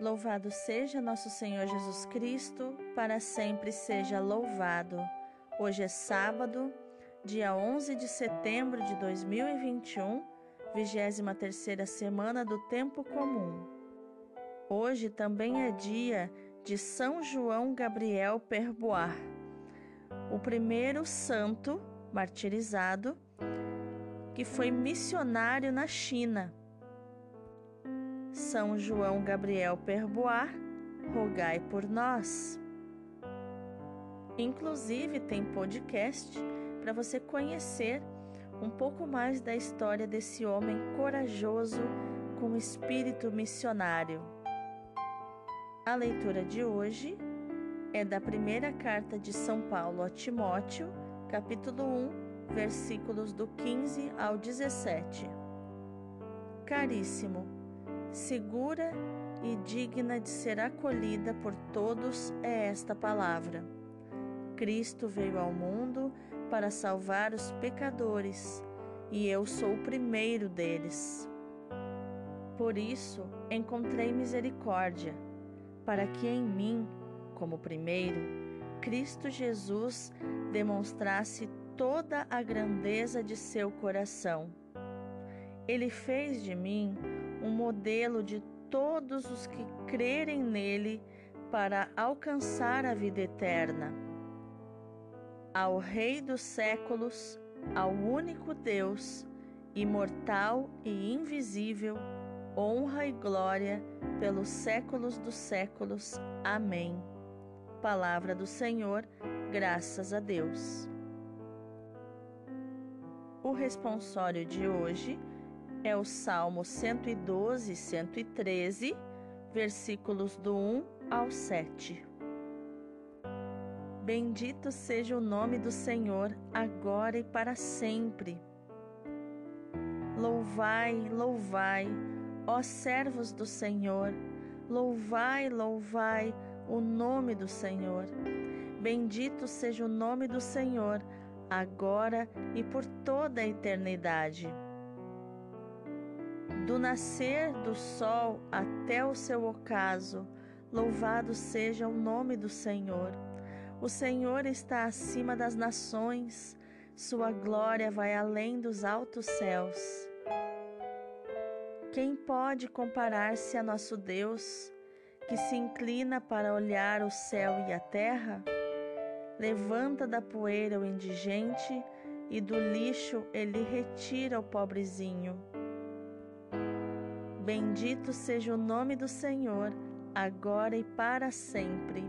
Louvado seja nosso Senhor Jesus Cristo, para sempre seja louvado. Hoje é sábado, dia 11 de setembro de 2021, 23 semana do Tempo Comum. Hoje também é dia de São João Gabriel Perboar, o primeiro santo martirizado que foi missionário na China são João Gabriel Perboar, rogai por nós. Inclusive tem podcast para você conhecer um pouco mais da história desse homem corajoso com espírito missionário. A leitura de hoje é da primeira carta de São Paulo a Timóteo, capítulo 1, versículos do 15 ao 17. Caríssimo, segura e digna de ser acolhida por todos é esta palavra. Cristo veio ao mundo para salvar os pecadores, e eu sou o primeiro deles. Por isso encontrei misericórdia, para que em mim, como primeiro, Cristo Jesus demonstrasse toda a grandeza de seu coração. Ele fez de mim um modelo de todos os que crerem nele para alcançar a vida eterna. Ao Rei dos séculos, ao único Deus, imortal e invisível, honra e glória pelos séculos dos séculos. Amém. Palavra do Senhor, graças a Deus. O responsório de hoje é o Salmo 112 e 113, versículos do 1 ao 7. Bendito seja o nome do Senhor, agora e para sempre. Louvai, louvai, ó servos do Senhor, louvai, louvai o nome do Senhor. Bendito seja o nome do Senhor, agora e por toda a eternidade do nascer do sol até o seu ocaso, louvado seja o nome do Senhor. O Senhor está acima das nações, sua glória vai além dos altos céus. Quem pode comparar-se a nosso Deus, que se inclina para olhar o céu e a terra? Levanta da poeira o indigente e do lixo ele retira o pobrezinho. Bendito seja o nome do Senhor, agora e para sempre.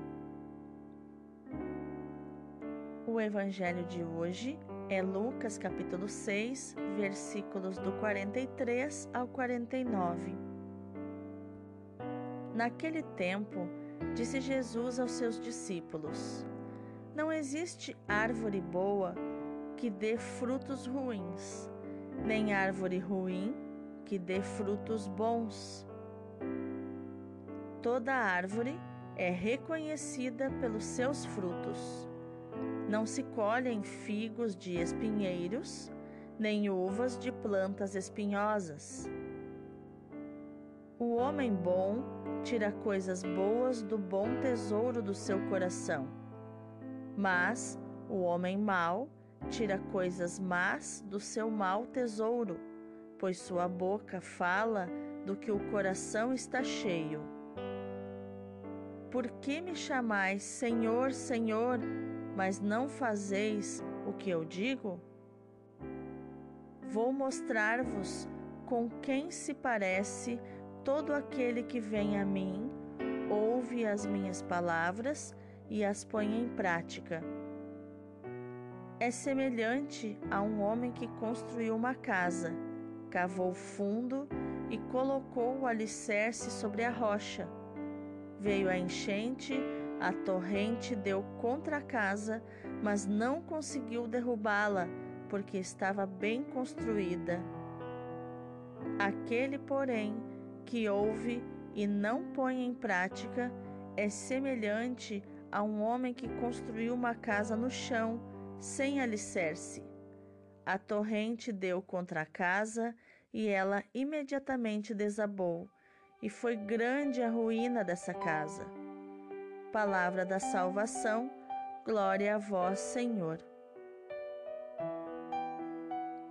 O evangelho de hoje é Lucas capítulo 6, versículos do 43 ao 49. Naquele tempo, disse Jesus aos seus discípulos: Não existe árvore boa que dê frutos ruins, nem árvore ruim que dê frutos bons. Toda árvore é reconhecida pelos seus frutos. Não se colhem figos de espinheiros, nem uvas de plantas espinhosas. O homem bom tira coisas boas do bom tesouro do seu coração, mas o homem mau tira coisas más do seu mau tesouro pois sua boca fala do que o coração está cheio. Por que me chamais Senhor, Senhor, mas não fazeis o que eu digo? Vou mostrar-vos com quem se parece todo aquele que vem a mim, ouve as minhas palavras e as põe em prática. É semelhante a um homem que construiu uma casa cavou fundo e colocou o alicerce sobre a rocha. Veio a enchente, a torrente deu contra a casa, mas não conseguiu derrubá-la, porque estava bem construída. Aquele, porém, que ouve e não põe em prática é semelhante a um homem que construiu uma casa no chão, sem alicerce. A torrente deu contra a casa e ela imediatamente desabou, e foi grande a ruína dessa casa. Palavra da salvação, glória a vós, Senhor.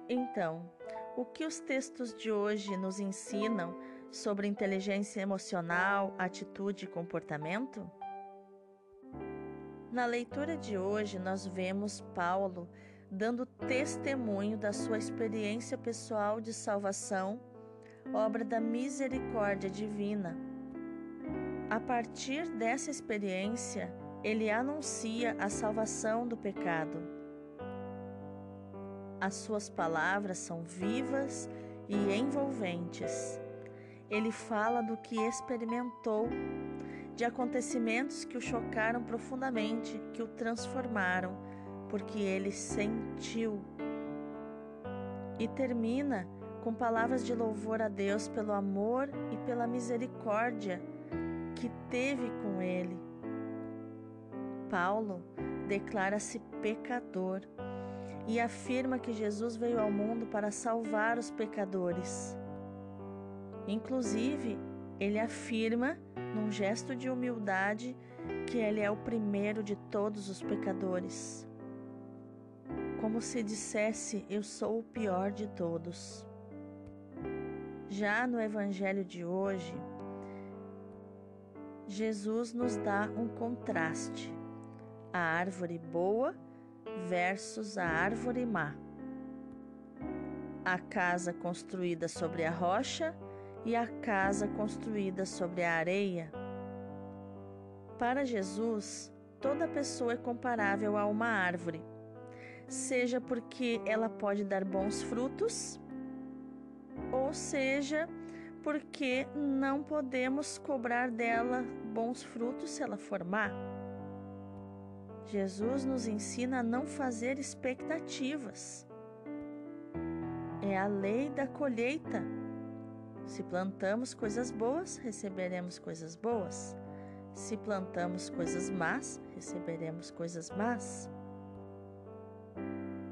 Então, o que os textos de hoje nos ensinam sobre inteligência emocional, atitude e comportamento? Na leitura de hoje, nós vemos Paulo dando testemunho da sua experiência pessoal de salvação, obra da misericórdia divina. A partir dessa experiência, ele anuncia a salvação do pecado. As suas palavras são vivas e envolventes. Ele fala do que experimentou de acontecimentos que o chocaram profundamente, que o transformaram, porque ele sentiu. E termina com palavras de louvor a Deus pelo amor e pela misericórdia que teve com ele. Paulo declara-se pecador e afirma que Jesus veio ao mundo para salvar os pecadores. Inclusive, ele afirma, num gesto de humildade, que ele é o primeiro de todos os pecadores. Como se dissesse: Eu sou o pior de todos. Já no Evangelho de hoje, Jesus nos dá um contraste: a árvore boa versus a árvore má. A casa construída sobre a rocha e a casa construída sobre a areia. Para Jesus, toda pessoa é comparável a uma árvore, seja porque ela pode dar bons frutos, ou seja porque não podemos cobrar dela bons frutos se ela for má. Jesus nos ensina a não fazer expectativas. É a lei da colheita. Se plantamos coisas boas, receberemos coisas boas. Se plantamos coisas más, receberemos coisas más.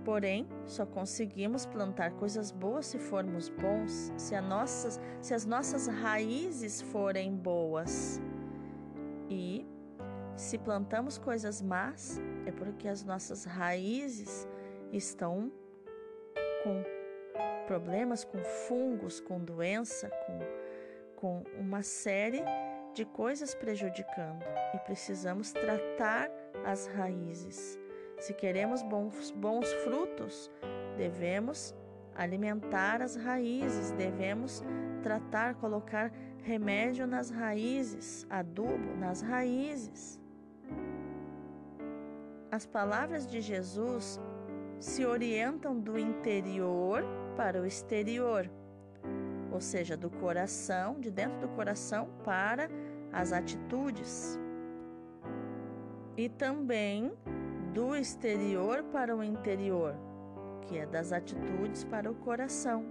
Porém, só conseguimos plantar coisas boas se formos bons, se, nossas, se as nossas raízes forem boas. E se plantamos coisas más, é porque as nossas raízes estão com problemas com fungos, com doença, com, com uma série de coisas prejudicando e precisamos tratar as raízes. Se queremos bons, bons frutos, devemos alimentar as raízes, devemos tratar, colocar remédio nas raízes, adubo nas raízes. As palavras de Jesus se orientam do interior para o exterior, ou seja, do coração, de dentro do coração para as atitudes. E também do exterior para o interior, que é das atitudes para o coração.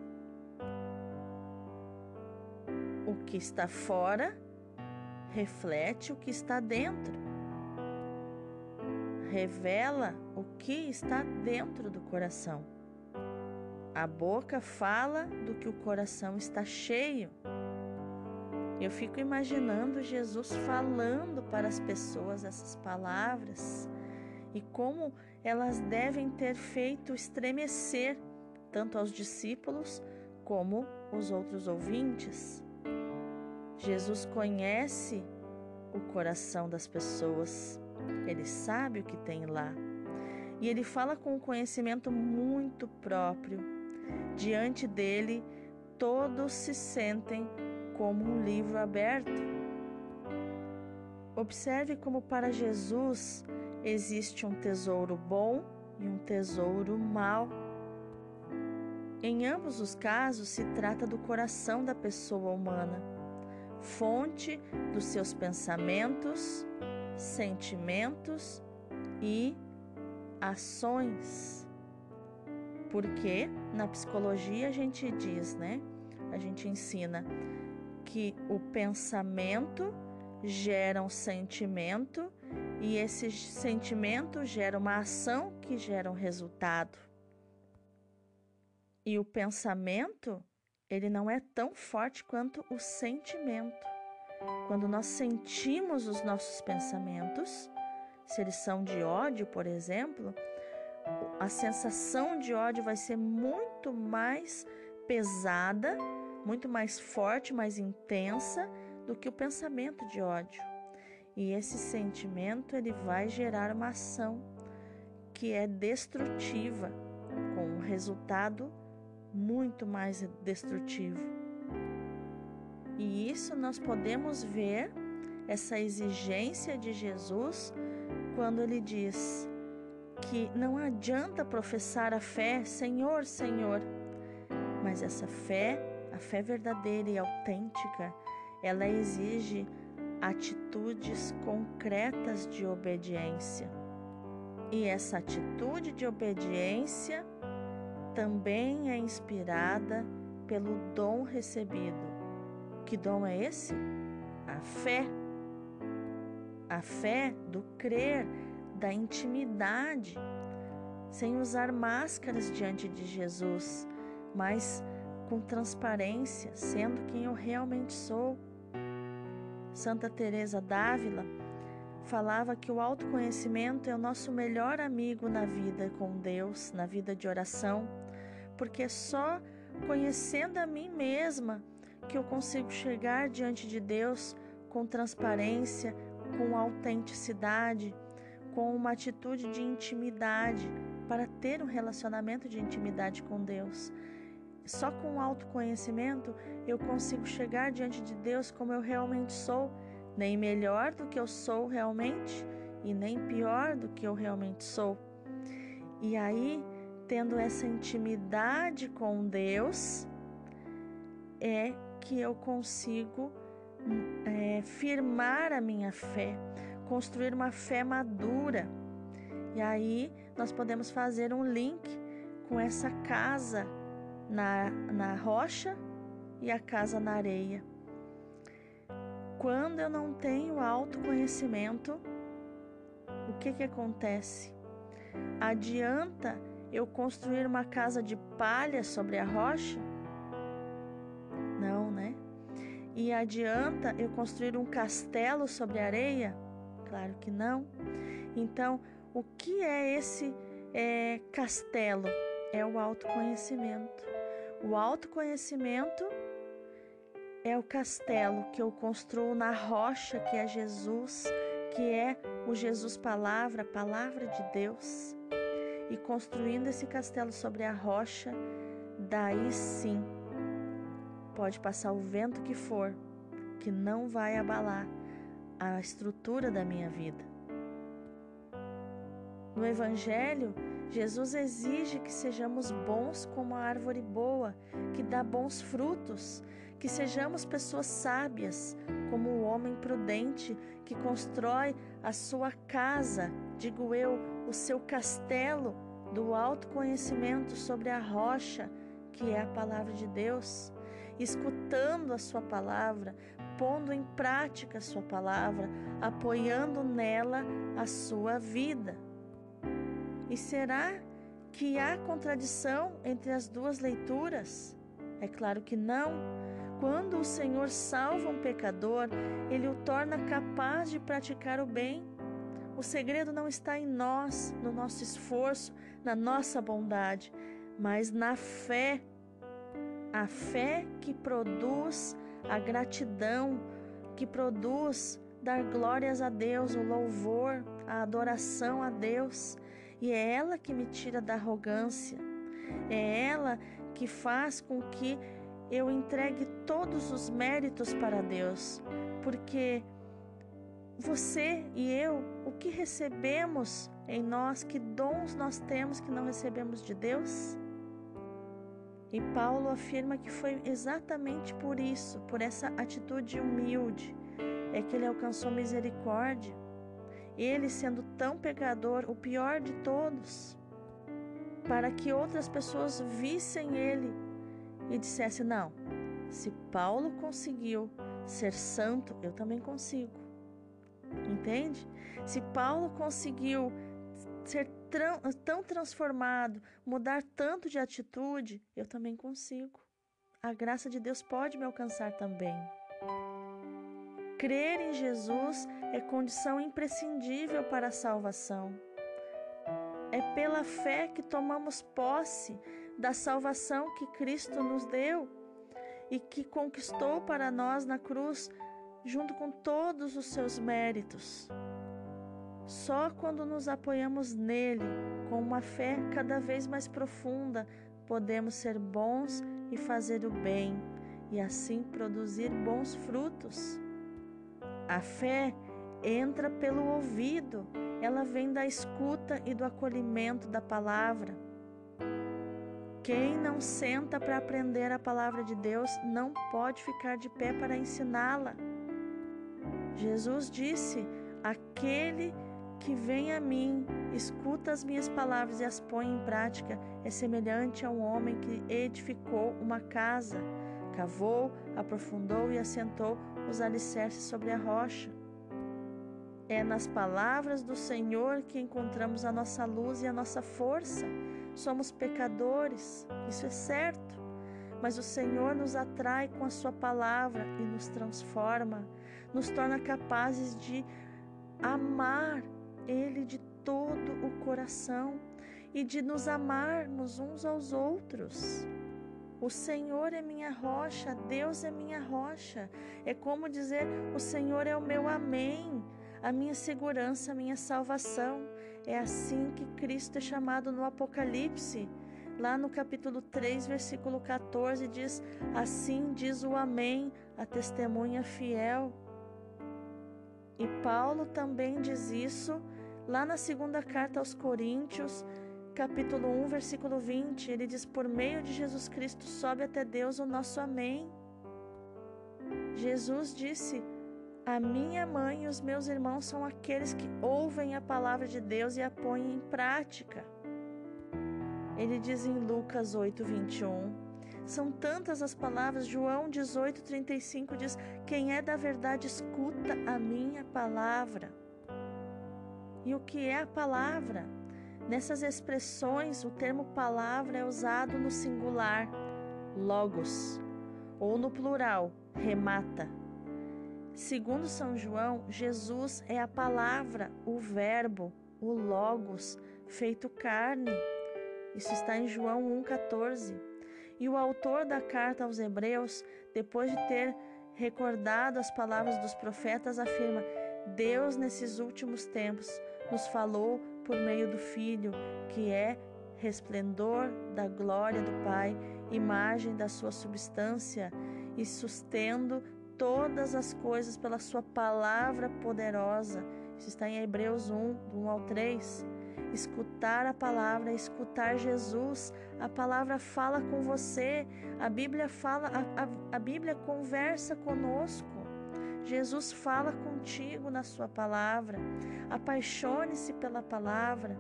O que está fora reflete o que está dentro. Revela o que está dentro do coração. A boca fala do que o coração está cheio. Eu fico imaginando Jesus falando para as pessoas essas palavras e como elas devem ter feito estremecer tanto aos discípulos como os outros ouvintes. Jesus conhece o coração das pessoas, ele sabe o que tem lá. E ele fala com um conhecimento muito próprio Diante dele, todos se sentem como um livro aberto. Observe como para Jesus existe um tesouro bom e um tesouro mau. Em ambos os casos, se trata do coração da pessoa humana, fonte dos seus pensamentos, sentimentos e ações. Porque na psicologia a gente diz, né? A gente ensina que o pensamento gera um sentimento e esse sentimento gera uma ação que gera um resultado. E o pensamento, ele não é tão forte quanto o sentimento. Quando nós sentimos os nossos pensamentos, se eles são de ódio, por exemplo, a sensação de ódio vai ser muito mais pesada, muito mais forte, mais intensa do que o pensamento de ódio. E esse sentimento ele vai gerar uma ação que é destrutiva, com um resultado muito mais destrutivo. E isso nós podemos ver essa exigência de Jesus quando ele diz que não adianta professar a fé, Senhor, Senhor, mas essa fé, a fé verdadeira e autêntica, ela exige atitudes concretas de obediência. E essa atitude de obediência também é inspirada pelo dom recebido. Que dom é esse? A fé. A fé do crer, da intimidade, sem usar máscaras diante de Jesus, mas com transparência, sendo quem eu realmente sou. Santa Teresa d'Ávila falava que o autoconhecimento é o nosso melhor amigo na vida com Deus, na vida de oração, porque é só conhecendo a mim mesma que eu consigo chegar diante de Deus com transparência, com autenticidade, com uma atitude de intimidade, para ter um relacionamento de intimidade com Deus. Só com o autoconhecimento eu consigo chegar diante de Deus como eu realmente sou, nem melhor do que eu sou realmente e nem pior do que eu realmente sou. E aí, tendo essa intimidade com Deus, é que eu consigo é, firmar a minha fé, construir uma fé madura. E aí nós podemos fazer um link com essa casa na, na rocha e a casa na areia. Quando eu não tenho autoconhecimento, o que, que acontece? Adianta eu construir uma casa de palha sobre a rocha? Não, né? E adianta eu construir um castelo sobre a areia? Claro que não. Então, o que é esse é, castelo? É o autoconhecimento. O autoconhecimento é o castelo que eu construo na rocha que é Jesus, que é o Jesus Palavra, a Palavra de Deus. E construindo esse castelo sobre a rocha, daí sim pode passar o vento que for, que não vai abalar a estrutura da minha vida. No Evangelho, Jesus exige que sejamos bons como a árvore boa, que dá bons frutos, que sejamos pessoas sábias, como o homem prudente que constrói a sua casa, digo eu, o seu castelo do autoconhecimento sobre a rocha, que é a palavra de Deus, escutando a sua palavra, pondo em prática a sua palavra, apoiando nela a sua vida. E será que há contradição entre as duas leituras? É claro que não. Quando o Senhor salva um pecador, ele o torna capaz de praticar o bem. O segredo não está em nós, no nosso esforço, na nossa bondade, mas na fé. A fé que produz a gratidão, que produz dar glórias a Deus, o louvor, a adoração a Deus. E é ela que me tira da arrogância. É ela que faz com que eu entregue todos os méritos para Deus. Porque você e eu, o que recebemos em nós, que dons nós temos que não recebemos de Deus? E Paulo afirma que foi exatamente por isso, por essa atitude humilde, é que ele alcançou misericórdia ele sendo tão pecador, o pior de todos, para que outras pessoas vissem ele e dissessem: não, se Paulo conseguiu ser santo, eu também consigo. Entende? Se Paulo conseguiu ser tão transformado, mudar tanto de atitude, eu também consigo. a graça de Deus pode me alcançar também. Crer em Jesus é condição imprescindível para a salvação. É pela fé que tomamos posse da salvação que Cristo nos deu e que conquistou para nós na cruz, junto com todos os seus méritos. Só quando nos apoiamos nele, com uma fé cada vez mais profunda, podemos ser bons e fazer o bem, e assim produzir bons frutos. A fé entra pelo ouvido, ela vem da escuta e do acolhimento da palavra. Quem não senta para aprender a palavra de Deus não pode ficar de pé para ensiná-la. Jesus disse: Aquele que vem a mim, escuta as minhas palavras e as põe em prática, é semelhante a um homem que edificou uma casa, cavou, aprofundou e assentou os alicerces sobre a rocha. É nas palavras do Senhor que encontramos a nossa luz e a nossa força. Somos pecadores, isso é certo, mas o Senhor nos atrai com a Sua palavra e nos transforma, nos torna capazes de amar Ele de todo o coração e de nos amarmos uns aos outros. O Senhor é minha rocha, Deus é minha rocha. É como dizer: O Senhor é o meu amém, a minha segurança, a minha salvação. É assim que Cristo é chamado no Apocalipse. Lá no capítulo 3, versículo 14, diz: Assim diz o Amém, a testemunha fiel. E Paulo também diz isso lá na segunda carta aos Coríntios, capítulo 1, versículo 20, ele diz: Por meio de Jesus Cristo sobe até Deus o nosso Amém. Jesus disse: A minha mãe e os meus irmãos são aqueles que ouvem a palavra de Deus e a põem em prática. Ele diz em Lucas 8, 21. São tantas as palavras, João 18, 35 diz: Quem é da verdade, escuta a minha palavra. E o que é a palavra? Nessas expressões, o termo palavra é usado no singular, logos, ou no plural, remata. Segundo São João, Jesus é a palavra, o verbo, o logos, feito carne. Isso está em João 1,14. E o autor da carta aos Hebreus, depois de ter recordado as palavras dos profetas, afirma: Deus, nesses últimos tempos, nos falou por meio do Filho, que é resplendor da glória do Pai, imagem da sua substância e sustendo todas as coisas pela sua palavra poderosa. Isso está em Hebreus 1, do 1 ao 3. Escutar a palavra, escutar Jesus, a palavra fala com você, a Bíblia fala, a, a, a Bíblia conversa conosco. Jesus fala contigo na Sua palavra. Apaixone-se pela palavra.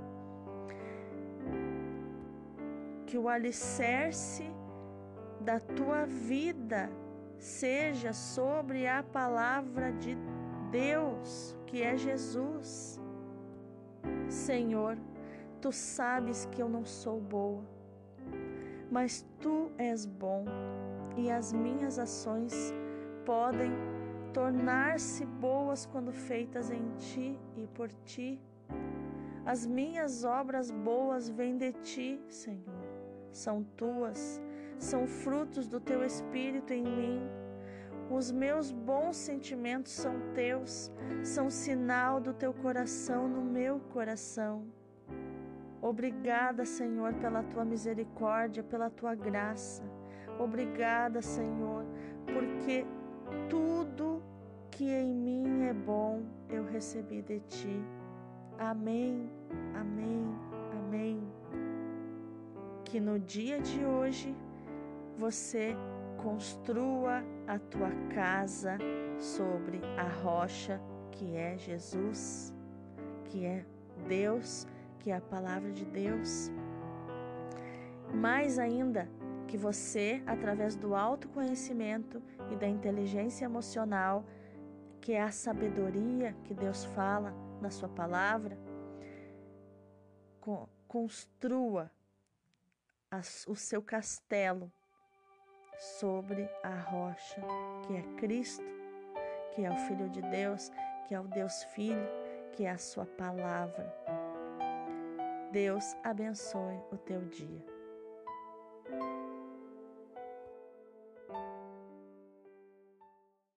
Que o alicerce da tua vida seja sobre a palavra de Deus, que é Jesus. Senhor, tu sabes que eu não sou boa, mas tu és bom e as minhas ações podem tornar-se boas quando feitas em ti e por ti. As minhas obras boas vêm de ti, Senhor. São tuas, são frutos do teu espírito em mim. Os meus bons sentimentos são teus, são sinal do teu coração no meu coração. Obrigada, Senhor, pela tua misericórdia, pela tua graça. Obrigada, Senhor, porque tudo que em mim é bom eu recebi de ti. Amém, amém, amém. Que no dia de hoje você construa a tua casa sobre a rocha que é Jesus, que é Deus, que é a palavra de Deus. Mais ainda, que você, através do autoconhecimento e da inteligência emocional, que é a sabedoria que Deus fala na Sua palavra, construa o seu castelo sobre a rocha, que é Cristo, que é o Filho de Deus, que é o Deus Filho, que é a Sua palavra. Deus abençoe o teu dia.